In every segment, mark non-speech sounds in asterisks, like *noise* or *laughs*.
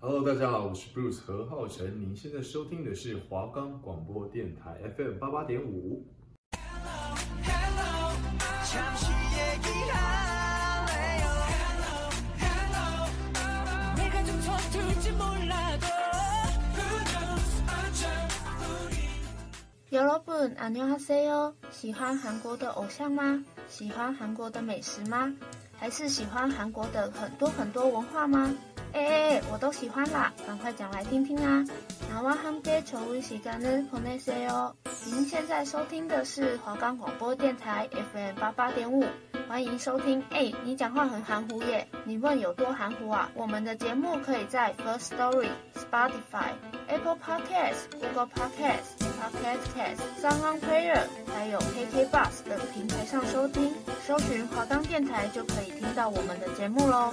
Hello，大家好，我是 Bruce 何浩晨。您现在收听的是华冈广播电台 FM 八八点五。여러분안녕하세요。喜欢韩国的偶像吗？喜欢韩国的美食吗？还是喜欢韩国的很多很多文化吗？ 哎哎哎，我都喜欢啦，赶快讲来听听啊！나와함께좋은시간을보내세요。您现在收听的是华冈广播电台 FM 八八点五，欢迎收听。哎，你讲话很含糊耶，你问有多含糊啊？我们的节目可以在 First Story、Spotify、Apple Podcasts、Google Podcasts、Pocket Casts、SoundOnPlayer，还有 KK Bus 等平台上收听，搜寻华冈电台就可以听到我们的节目喽。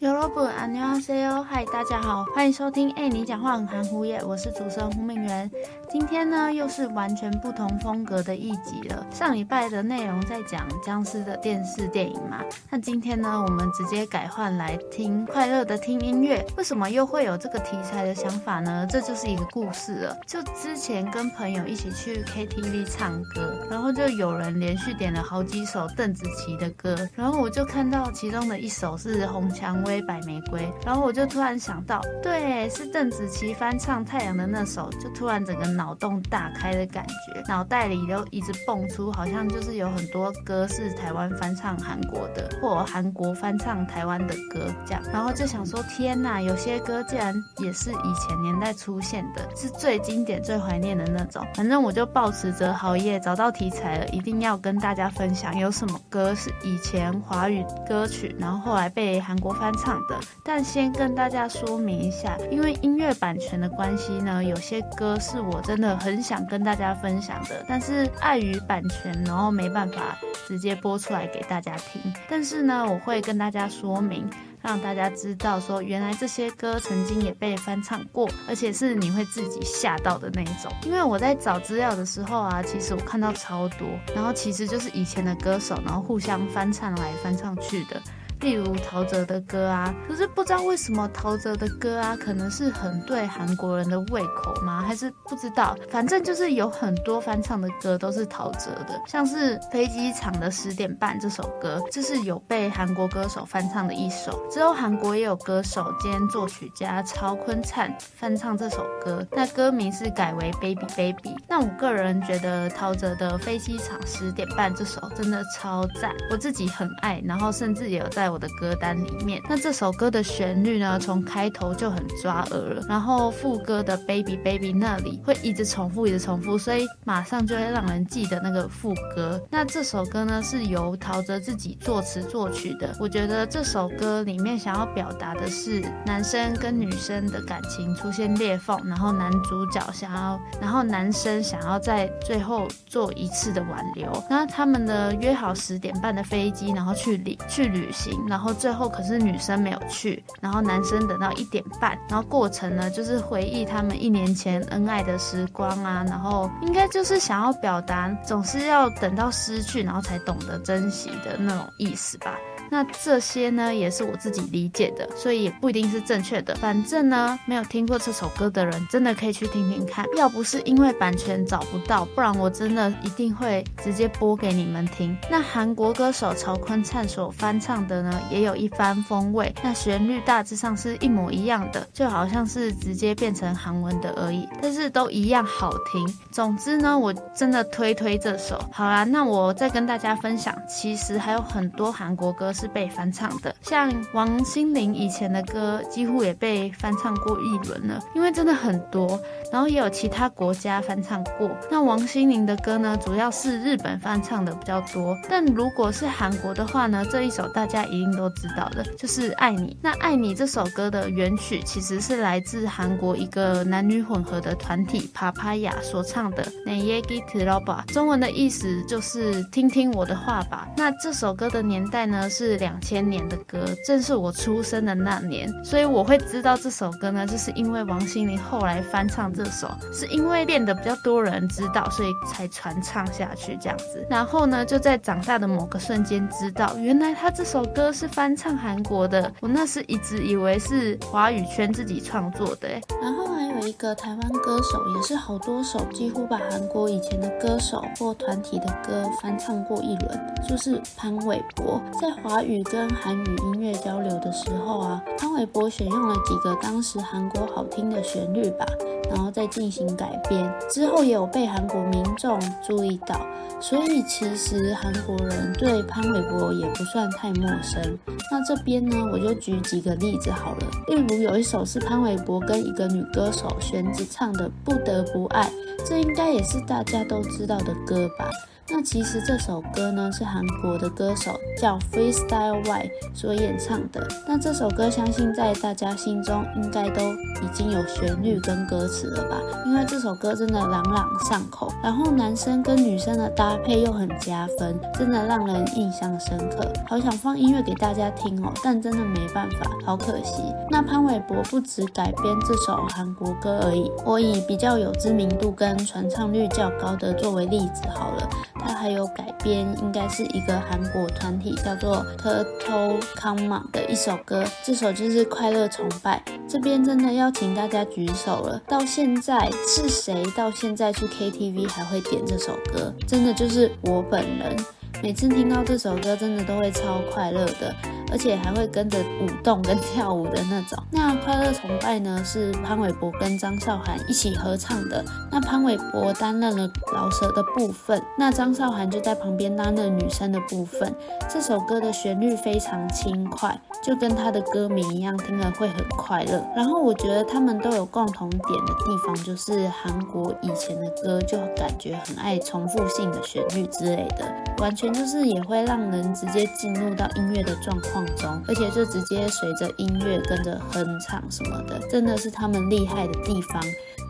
여러분안녕하세요，嗨，大家好，欢迎收听。哎，你讲话很含糊耶，我是主持人胡敏媛。今天呢，又是完全不同风格的一集了。上礼拜的内容在讲僵尸的电视电影嘛，那今天呢，我们直接改换来听快乐的听音乐。为什么又会有这个题材的想法呢？这就是一个故事了。就之前跟朋友一起去 KTV 唱歌，然后就有人连续点了好几首邓紫棋的歌，然后我就看到其中的一首是红蔷薇。 白玫瑰，然后我就突然想到，对，是邓紫棋翻唱《太阳》的那首，就突然整个脑洞大开的感觉，脑袋里都一直蹦出，好像就是有很多歌是台湾翻唱韩国的，或韩国翻唱台湾的歌这样，然后就想说，天哪，有些歌竟然也是以前年代出现的，是最经典、最怀念的那种。反正我就抱持着好耶，找到题材了，一定要跟大家分享，有什么歌是以前华语歌曲，然后后来被韩国翻唱。的，但先跟大家说明一下，因为音乐版权的关系呢，有些歌是我真的很想跟大家分享的，但是碍于版权，然后没办法直接播出来给大家听。但是呢，我会跟大家说明，让大家知道说，原来这些歌曾经也被翻唱过，而且是你会自己吓到的那一种。因为我在找资料的时候啊，其实我看到超多，然后其实就是以前的歌手，然后互相翻唱来翻唱去的。例如陶喆的歌啊，可是不知道为什么陶喆的歌啊，可能是很对韩国人的胃口吗？还是不知道？反正就是有很多翻唱的歌都是陶喆的，像是飞机场的十点半这首歌，就是有被韩国歌手翻唱的一首。之后韩国也有歌手兼作曲家曹坤灿翻唱这首歌，那歌名是改为 Baby Baby。那我个人觉得陶喆的飞机场十点半这首真的超赞，我自己很爱，然后甚至也有在。我的歌单里面，那这首歌的旋律呢，从开头就很抓耳了，然后副歌的 Baby Baby 那里会一直重复，一直重复，所以马上就会让人记得那个副歌。那这首歌呢，是由陶喆自己作词作曲的。我觉得这首歌里面想要表达的是男生跟女生的感情出现裂缝，然后男主角想要，然后男生想要在最后做一次的挽留。那他们的约好十点半的飞机，然后去旅去旅行。然后最后可是女生没有去，然后男生等到一点半，然后过程呢就是回忆他们一年前恩爱的时光啊，然后应该就是想要表达总是要等到失去，然后才懂得珍惜的那种意思吧。那这些呢，也是我自己理解的，所以也不一定是正确的。反正呢，没有听过这首歌的人，真的可以去听听看。要不是因为版权找不到，不然我真的一定会直接播给你们听。那韩国歌手曹坤灿所翻唱的呢，也有一番风味。那旋律大致上是一模一样的，就好像是直接变成韩文的而已，但是都一样好听。总之呢，我真的推推这首。好啦，那我再跟大家分享，其实还有很多韩国歌手。是被翻唱的，像王心凌以前的歌，几乎也被翻唱过一轮了，因为真的很多，然后也有其他国家翻唱过。那王心凌的歌呢，主要是日本翻唱的比较多，但如果是韩国的话呢，这一首大家一定都知道的，就是《爱你》。那《爱你》这首歌的原曲其实是来自韩国一个男女混合的团体 Papaya 所唱的《내얘기들어봐》，中文的意思就是听听我的话吧。那这首歌的年代呢是。 是两千年的歌，正是我出生的那年，所以我会知道这首歌呢，就是因为王心凌后来翻唱这首，是因为变得比较多人知道，所以才传唱下去这样子。然后呢，就在长大的某个瞬间知道，原来他这首歌是翻唱韩国的，我那时一直以为是华语圈自己创作的。然后还有一个台湾歌手，也是好多首几乎把韩国以前的歌手或团体的歌翻唱过一轮，就是潘玮柏。在华华语跟韩语音乐交流的时候啊，潘玮柏选用了几个当时韩国好听的旋律吧。然后再进行改编，之后也有被韩国民众注意到，所以其实韩国人对潘玮柏也不算太陌生。那这边呢，我就举几个例子好了，例如有一首是潘玮柏跟一个女歌手玄子唱的《不得不爱》，这应该也是大家都知道的歌吧。那其实这首歌呢，是韩国的歌手叫 Freestyle Y 所演唱的。那这首歌相信在大家心中应该都已经有旋律跟歌词了吧？因为这首歌真的朗朗上口，然后男生跟女生的搭配又很加分，真的让人印象深刻。好想放音乐给大家听哦，但真的没办法，好可惜。那潘玮柏不只改编这首韩国歌而已，我以比较有知名度跟传唱率较高的作为例子好了。它还有改编，应该是一个韩国团体叫做 Turtle Come 的一首歌，这首就是《快乐崇拜》。这边真的要请大家举手了，到现在是谁到现在去 KTV 还会点这首歌？真的就是我本人，每次听到这首歌，真的都会超快乐的。而且还会跟着舞动跟跳舞的那种。那《快乐崇拜》呢，是潘玮柏跟张韶涵一起合唱的。那潘玮柏担任了饶舌的部分，那张韶涵就在旁边担任女生的部分。这首歌的旋律非常轻快，就跟他的歌名一样，听了会很快乐。然后我觉得他们都有共同点的地方，就是韩国以前的歌就感觉很爱重复性的旋律之类的，完全就是也会让人直接进入到音乐的状况。中，而且就直接随着音乐跟着哼唱什么的，真的是他们厉害的地方。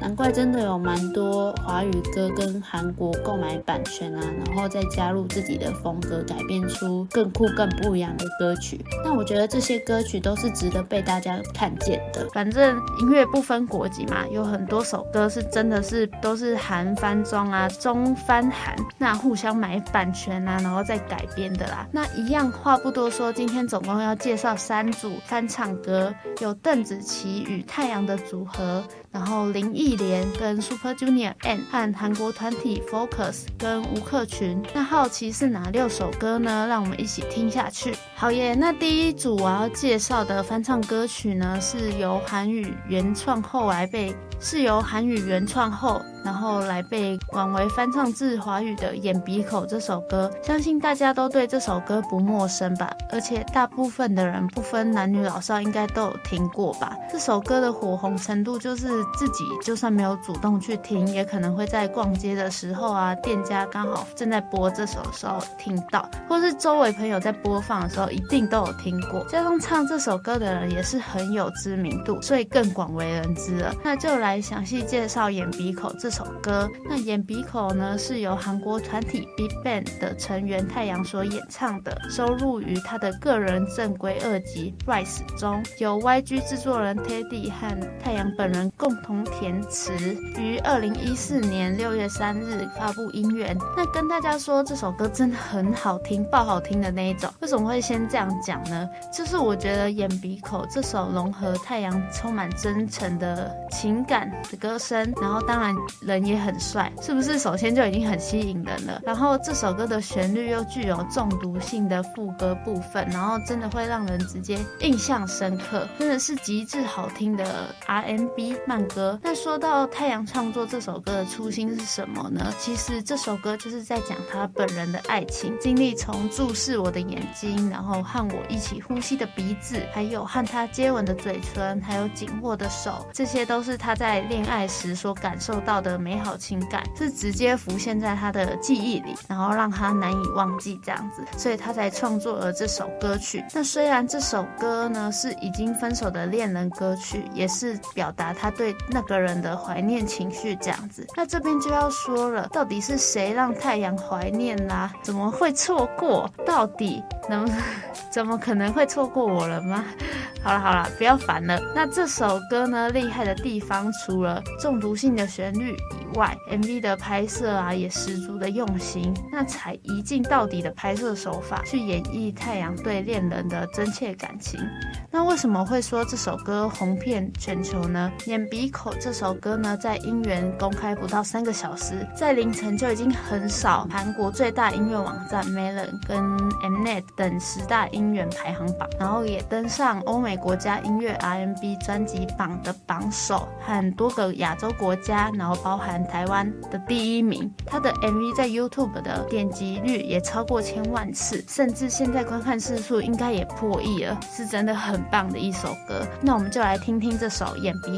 难怪真的有蛮多华语歌跟韩国购买版权啊，然后再加入自己的风格，改编出更酷、更不一样的歌曲。那我觉得这些歌曲都是值得被大家看见的。反正音乐不分国籍嘛，有很多首歌是真的是都是韩翻中啊，中翻韩，那互相买版权啊，然后再改编的啦。那一样话不多说，今天总共要介绍三组翻唱歌，有邓紫棋与太阳的组合。然后林忆莲跟 Super Junior and 和韩国团体 Focus 跟吴克群，那好奇是哪六首歌呢？让我们一起听下去。好耶，那第一组我要介绍的翻唱歌曲呢，是由韩语原创后来被。是由韩语原创后，然后来被广为翻唱至华语的《眼鼻口》这首歌，相信大家都对这首歌不陌生吧？而且大部分的人不分男女老少，应该都有听过吧？这首歌的火红程度，就是自己就算没有主动去听，也可能会在逛街的时候啊，店家刚好正在播这首的时候听到，或是周围朋友在播放的时候，一定都有听过。加上唱这首歌的人也是很有知名度，所以更广为人知了。那就来。详细介绍《眼鼻口》这首歌。那《眼鼻口》呢，是由韩国团体 BigBang 的成员太阳所演唱的，收录于他的个人正规二辑《Rise》中，由 YG 制作人 Teddy 和太阳本人共同填词，于二零一四年六月三日发布音源。那跟大家说，这首歌真的很好听，爆好听的那一种。为什么会先这样讲呢？就是我觉得《眼鼻口》这首融合太阳充满真诚的情感。的歌声，然后当然人也很帅，是不是？首先就已经很吸引人了。然后这首歌的旋律又具有中毒性的副歌部分，然后真的会让人直接印象深刻，真的是极致好听的 RMB 慢歌。那说到太阳创作这首歌的初心是什么呢？其实这首歌就是在讲他本人的爱情经历，从注视我的眼睛，然后和我一起呼吸的鼻子，还有和他接吻的嘴唇，还有紧握的手，这些都是他。在恋爱时所感受到的的美好情感，是直接浮现在他的记忆里，然后让他难以忘记这样子，所以他才创作了这首歌曲。那虽然这首歌呢是已经分手的恋人歌曲，也是表达他对那个人的怀念情绪这样子。那这边就要说了，到底是谁让太阳怀念啦？怎么会错过？到底能 *laughs* 怎么可能会错过我了吗？*laughs* 好了好了，不要烦了。那这首歌呢，厉害的地方除了中毒性的旋律以外，MV 的拍摄啊也十足的用心。那采一镜到底的拍摄手法去演绎太阳对恋人的真切感情。那为什么会说这首歌红遍全球呢？眼鼻口这首歌呢，在音源公开不到三个小时，在凌晨就已经横扫韩国最大音乐网站 Melon 跟 Mnet 等十大音源排行榜，然后也登上欧美国家音乐 RMB 专辑榜的榜首，和多个亚洲国家，然后包包含台湾的第一名。他的 MV 在 YouTube 的点击率也超过千万次，甚至现在观看次数应该也破亿了，是真的很棒的一首歌。那我们就来听听这首《眼鼻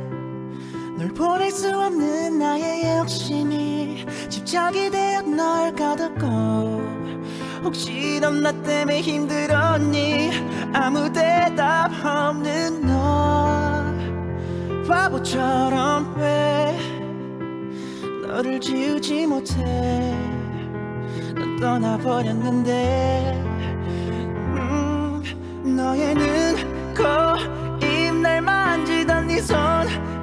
널 보낼 수 없는 나의 욕심이 집착이 되어 널 가득고 혹시 넌 나 때문에 힘들었니? 아무 대답 없는 너 바보처럼 왜 너를 지우지 못해? 난 떠나버렸는데 음, 너의 눈, 코, 입 날 만지던 네손 》。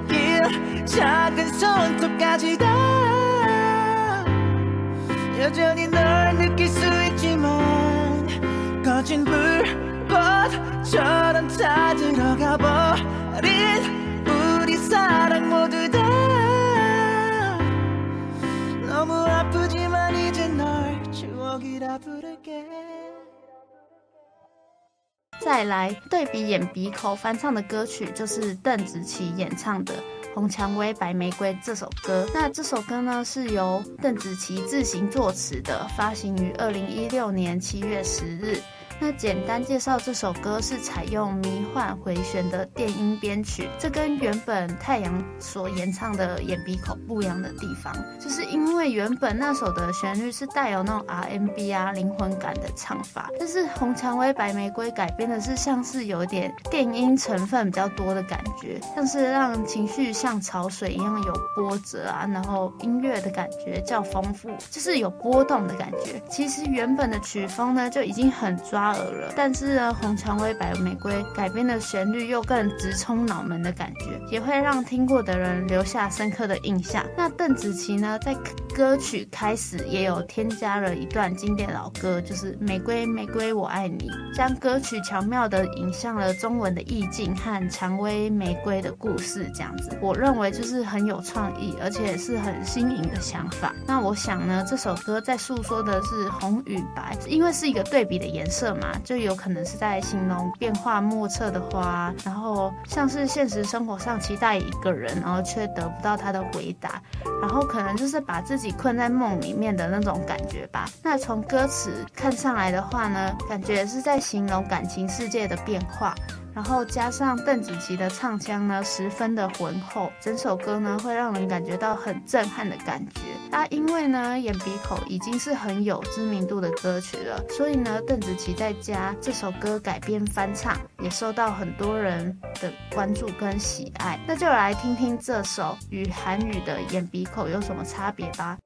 再来对比眼鼻口翻唱的歌曲，就是邓紫棋演唱的《红蔷薇白玫瑰》这首歌。那这首歌呢，是由邓紫棋自行作词的，发行于二零一六年七月十日。那简单介绍这首歌是采用迷幻回旋的电音编曲，这跟原本太阳所演唱的《眼鼻口》不一样的地方，就是因为原本那首的旋律是带有那种 R&B 啊灵魂感的唱法，但是《红蔷薇白玫瑰》改编的是像是有点电音成分比较多的感觉，像是让情绪像潮水一样有波折啊，然后音乐的感觉较丰富，就是有波动的感觉。其实原本的曲风呢就已经很抓了，但是呢，红蔷薇白玫瑰改编的旋律又更直冲脑门的感觉，也会让听过的人留下深刻的印象。那邓紫棋呢，在歌曲开始也有添加了一段经典老歌，就是《玫瑰玫瑰我爱你》，将歌曲巧妙地引向了中文的意境和蔷薇玫瑰的故事，这样子，我认为就是很有创意，而且是很新颖的想法。那我想呢，这首歌在诉说的是红与白，因为是一个对比的颜色嘛。就有可能是在形容变化莫测的花，然后像是现实生活上期待一个人，然后却得不到他的回答，然后可能就是把自己困在梦里面的那种感觉吧。那从歌词看上来的话呢，感觉是在形容感情世界的变化。然后加上邓紫棋的唱腔呢，十分的浑厚，整首歌呢会让人感觉到很震撼的感觉。啊，因为呢，眼鼻口已经是很有知名度的歌曲了，所以呢，邓紫棋在家这首歌改编翻唱，也受到很多人的关注跟喜爱。那就来听听这首与韩语的眼鼻口有什么差别吧。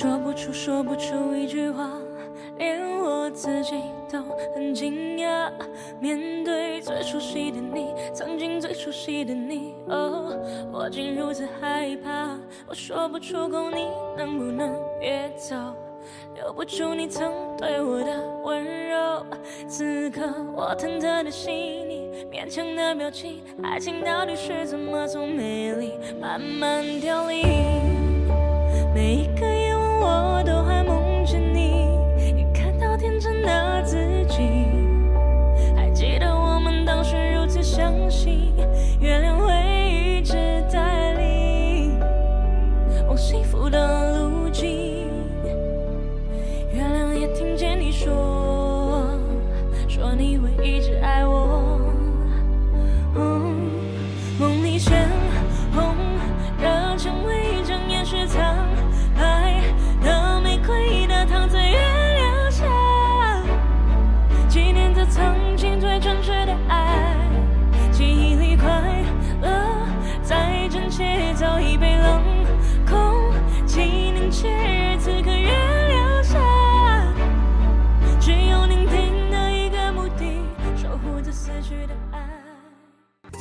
说不出，说不出一句话，连我自己都很惊讶。面对最熟悉的你，曾经最熟悉的你，哦，我竟如此害怕。我说不出口，你能不能别走？留不住你曾对我的温柔。此刻我忐忑的心你，勉强的表情，爱情到底是怎么从美丽慢慢凋零？每一个 what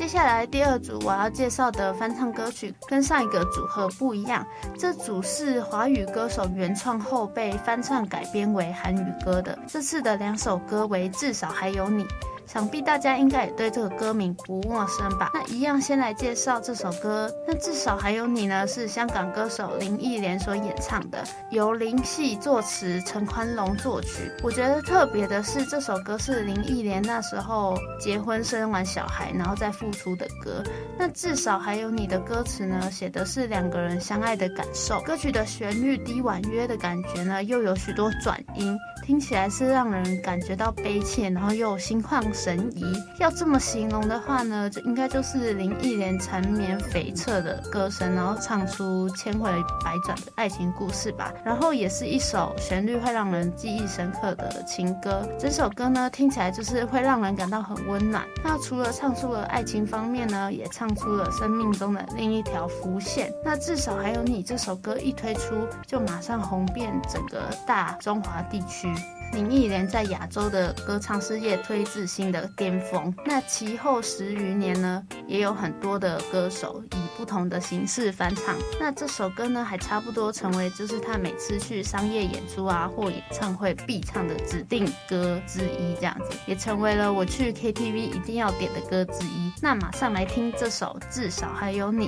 接下来第二组我要介绍的翻唱歌曲跟上一个组合不一样，这组是华语歌手原创后被翻唱改编为韩语歌的。这次的两首歌为《至少还有你》。想必大家应该也对这个歌名不陌生吧？那一样先来介绍这首歌。那至少还有你呢，是香港歌手林忆莲所演唱的，由林夕作词，陈宽龙作曲。我觉得特别的是，这首歌是林忆莲那时候结婚生完小孩，然后再复出的歌。那至少还有你的歌词呢，写的是两个人相爱的感受。歌曲的旋律低婉约的感觉呢，又有许多转音，听起来是让人感觉到悲切，然后又心旷神怡，要这么形容的话呢，就应该就是林忆莲缠绵悱恻的歌声，然后唱出千回百转的爱情故事吧。然后也是一首旋律会让人记忆深刻的情歌。整首歌呢，听起来就是会让人感到很温暖。那除了唱出了爱情方面呢，也唱出了生命中的另一条浮线。那至少还有你这首歌一推出，就马上红遍整个大中华地区。林忆莲在亚洲的歌唱事业推至新的巅峰。那其后十余年呢，也有很多的歌手以不同的形式翻唱。那这首歌呢，还差不多成为就是他每次去商业演出啊或演唱会必唱的指定歌之一，这样子也成为了我去 KTV 一定要点的歌之一。那马上来听这首《至少还有你》。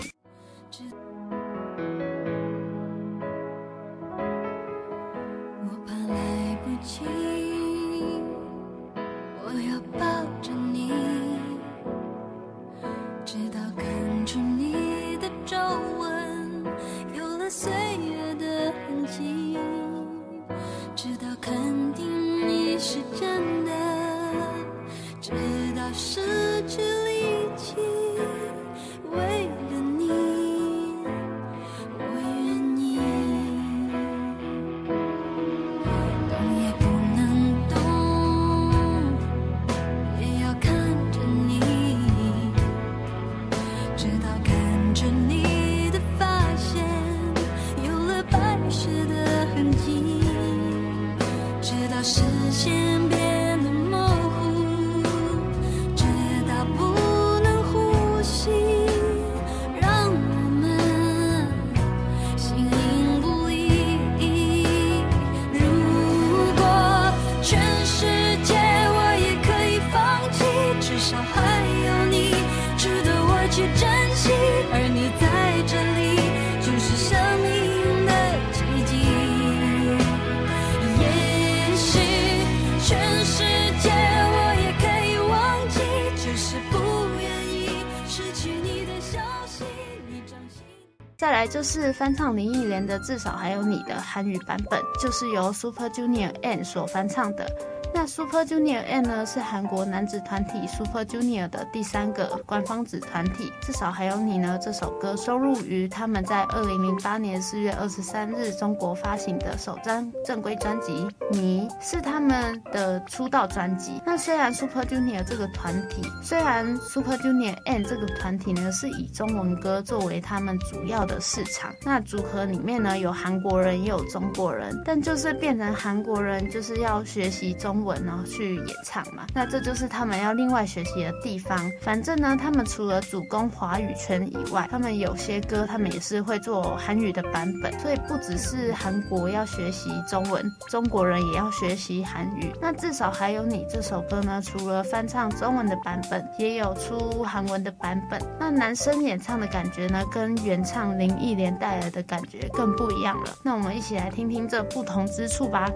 是翻唱林忆莲的《至少还有你》的韩语版本，就是由 Super Junior N 所翻唱的。那 Super Junior N 呢，是韩国男子团体 Super Junior 的第三个官方子团体。至少还有你呢，这首歌收录于他们在二零零八年四月二十三日中国发行的首张正规专辑《你》，是他们的出道专辑。那虽然 Super Junior 这个团体，虽然 Super Junior N 这个团体呢是以中文歌作为他们主要的市场，那组合里面呢有韩国人也有中国人，但就是变成韩国人就是要学习中。文然后去演唱嘛，那这就是他们要另外学习的地方。反正呢，他们除了主攻华语圈以外，他们有些歌他们也是会做韩语的版本。所以不只是韩国要学习中文，中国人也要学习韩语。那至少还有你这首歌呢，除了翻唱中文的版本，也有出韩文的版本。那男生演唱的感觉呢，跟原唱林忆莲带来的感觉更不一样了。那我们一起来听听这不同之处吧。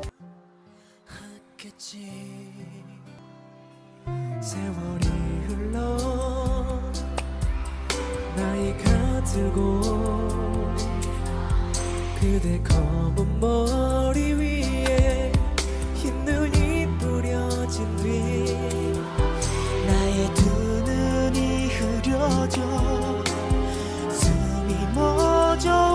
세월이 흘러 나이가 들고 그대 검은 머리 위에 흰 눈이 뿌려진 뒤 나의 두 눈이 흐려져 숨이 멎어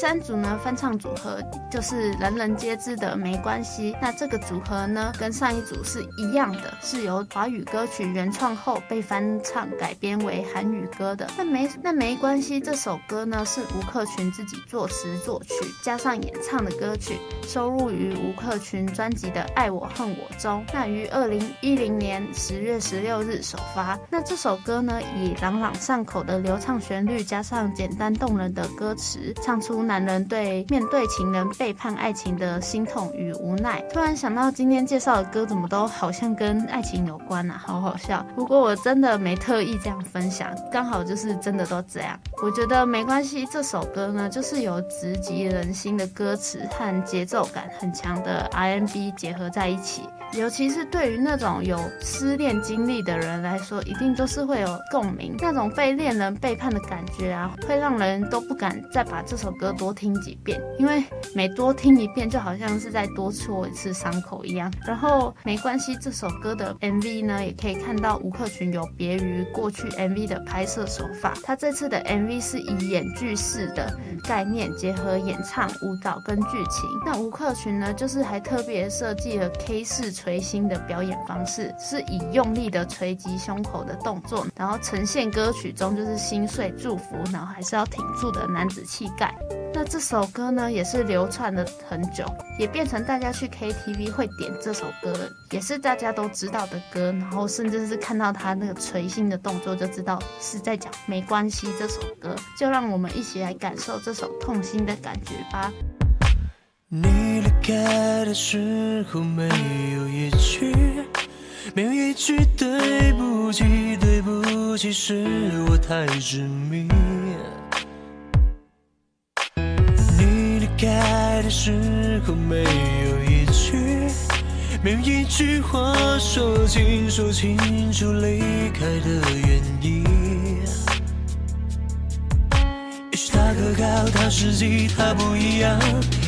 三组呢，翻唱组合就是人人皆知的《没关系》。那这个组合呢，跟上一组是一样的，是由华语歌曲原创后被翻唱改编为韩语歌的。那没那没关系，这首歌呢是吴克群自己作词作曲加上演唱的歌曲，收录于吴克群专辑的《爱我恨我》中。那于二零一零年十月十六日首发。那这首歌呢，以朗朗上口的流畅旋律加上简单动人的歌词，唱。出男人对面对情人背叛爱情的心痛与无奈。突然想到今天介绍的歌怎么都好像跟爱情有关啊，好好笑。不过我真的没特意这样分享，刚好就是真的都这样。我觉得没关系，这首歌呢，就是有直击人心的歌词和节奏感很强的 RNB 结合在一起。尤其是对于那种有失恋经历的人来说，一定都是会有共鸣。那种被恋人背叛的感觉啊，会让人都不敢再把这首歌多听几遍，因为每多听一遍，就好像是在多戳一次伤口一样。然后没关系，这首歌的 MV 呢，也可以看到吴克群有别于过去 MV 的拍摄手法，他这次的 MV 是以演剧式的概念结合演唱、舞蹈跟剧情。那吴克群呢，就是还特别设计了 K 式。捶心的表演方式是以用力的捶击胸口的动作，然后呈现歌曲中就是心碎祝福，然后还是要挺住的男子气概。那这首歌呢，也是流传了很久，也变成大家去 KTV 会点这首歌，也是大家都知道的歌。然后甚至是看到他那个捶心的动作，就知道是在讲没关系这首歌。就让我们一起来感受这首痛心的感觉吧。你离开的时候，没有一句，没有一句对不起，对不起，是我太执迷。开的时候，没有一句，没有一句话说清，说清楚离开的原因。也许他可靠，他实际，他不一样。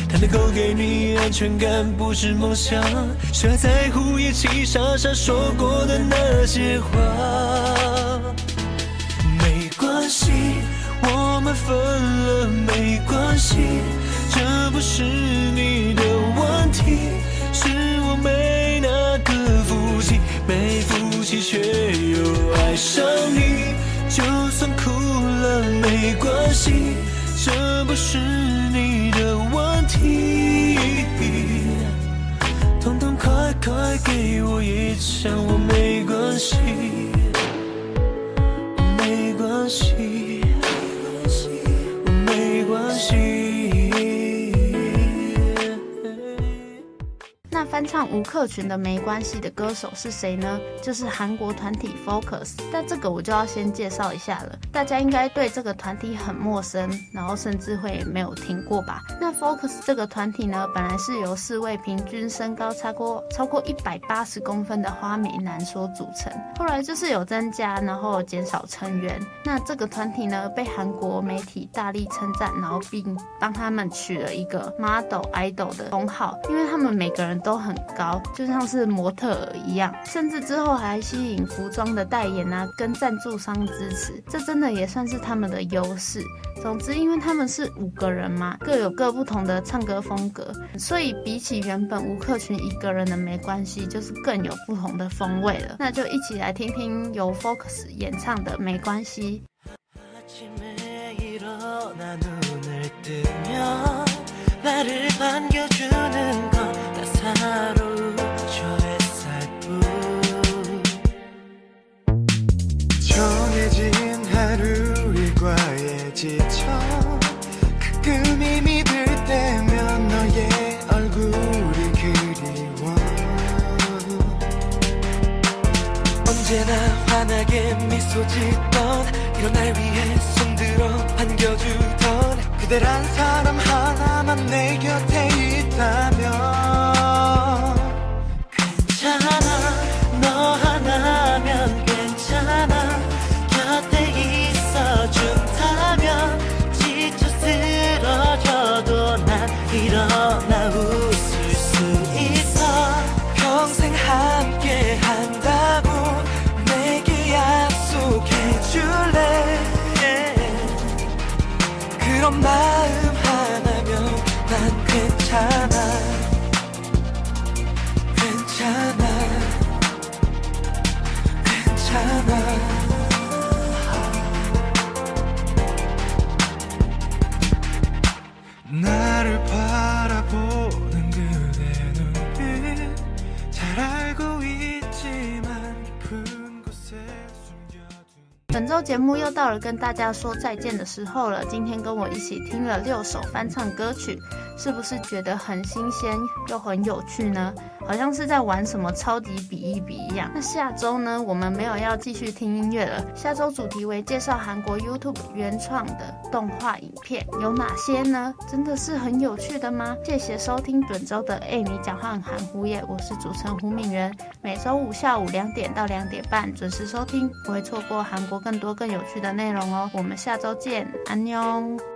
他能够给你安全感，不是梦想，谁还在乎一起傻傻说过的那些话？没关系，我们分了没关系，不是你的问题，是我没那个福气，没福气却又爱上你，就算哭了没关系，这不是你的问题，唱吴克群的《没关系》的歌手是谁呢？就是韩国团体 Focus。但这个我就要先介绍一下了，大家应该对这个团体很陌生，然后甚至会没有听过吧？那 Focus 这个团体呢，本来是由四位平均身高超过超过一百八十公分的花美男所组成，后来就是有增加，然后减少成员。那这个团体呢，被韩国媒体大力称赞，然后并帮他们取了一个 Model Idol 的封号，因为他们每个人都。很高，就像是模特一样，甚至之后还吸引服装的代言啊，跟赞助商支持，这真的也算是他们的优势。总之，因为他们是五个人嘛，各有各不同的唱歌风格，所以比起原本吴克群一个人的没关系，就是更有不同的风味了。那就一起来听听由 Focus 演唱的《没关系》。 지쳐 가끔 이 믿을 때면 너의 얼굴이 그리워. 언제나 환하게 미소 짓던 이런 날 위해 손들어 반겨주던 그대란 사람 하나만 내 곁에 本周节目又到了跟大家说再见的时候了。今天跟我一起听了六首翻唱歌曲，是不是觉得很新鲜又很有趣呢？好像是在玩什么超级比一比一样。那下周呢，我们没有要继续听音乐了。下周主题为介绍韩国 YouTube 原创的动画影片，有哪些呢？真的是很有趣的吗？谢谢收听本周的欸，你讲话很含糊耶，我是主持人胡敏人。每周五下午两点到两点半准时收听，不会错过韩国更多更有趣的内容哦。我们下周见，安妞。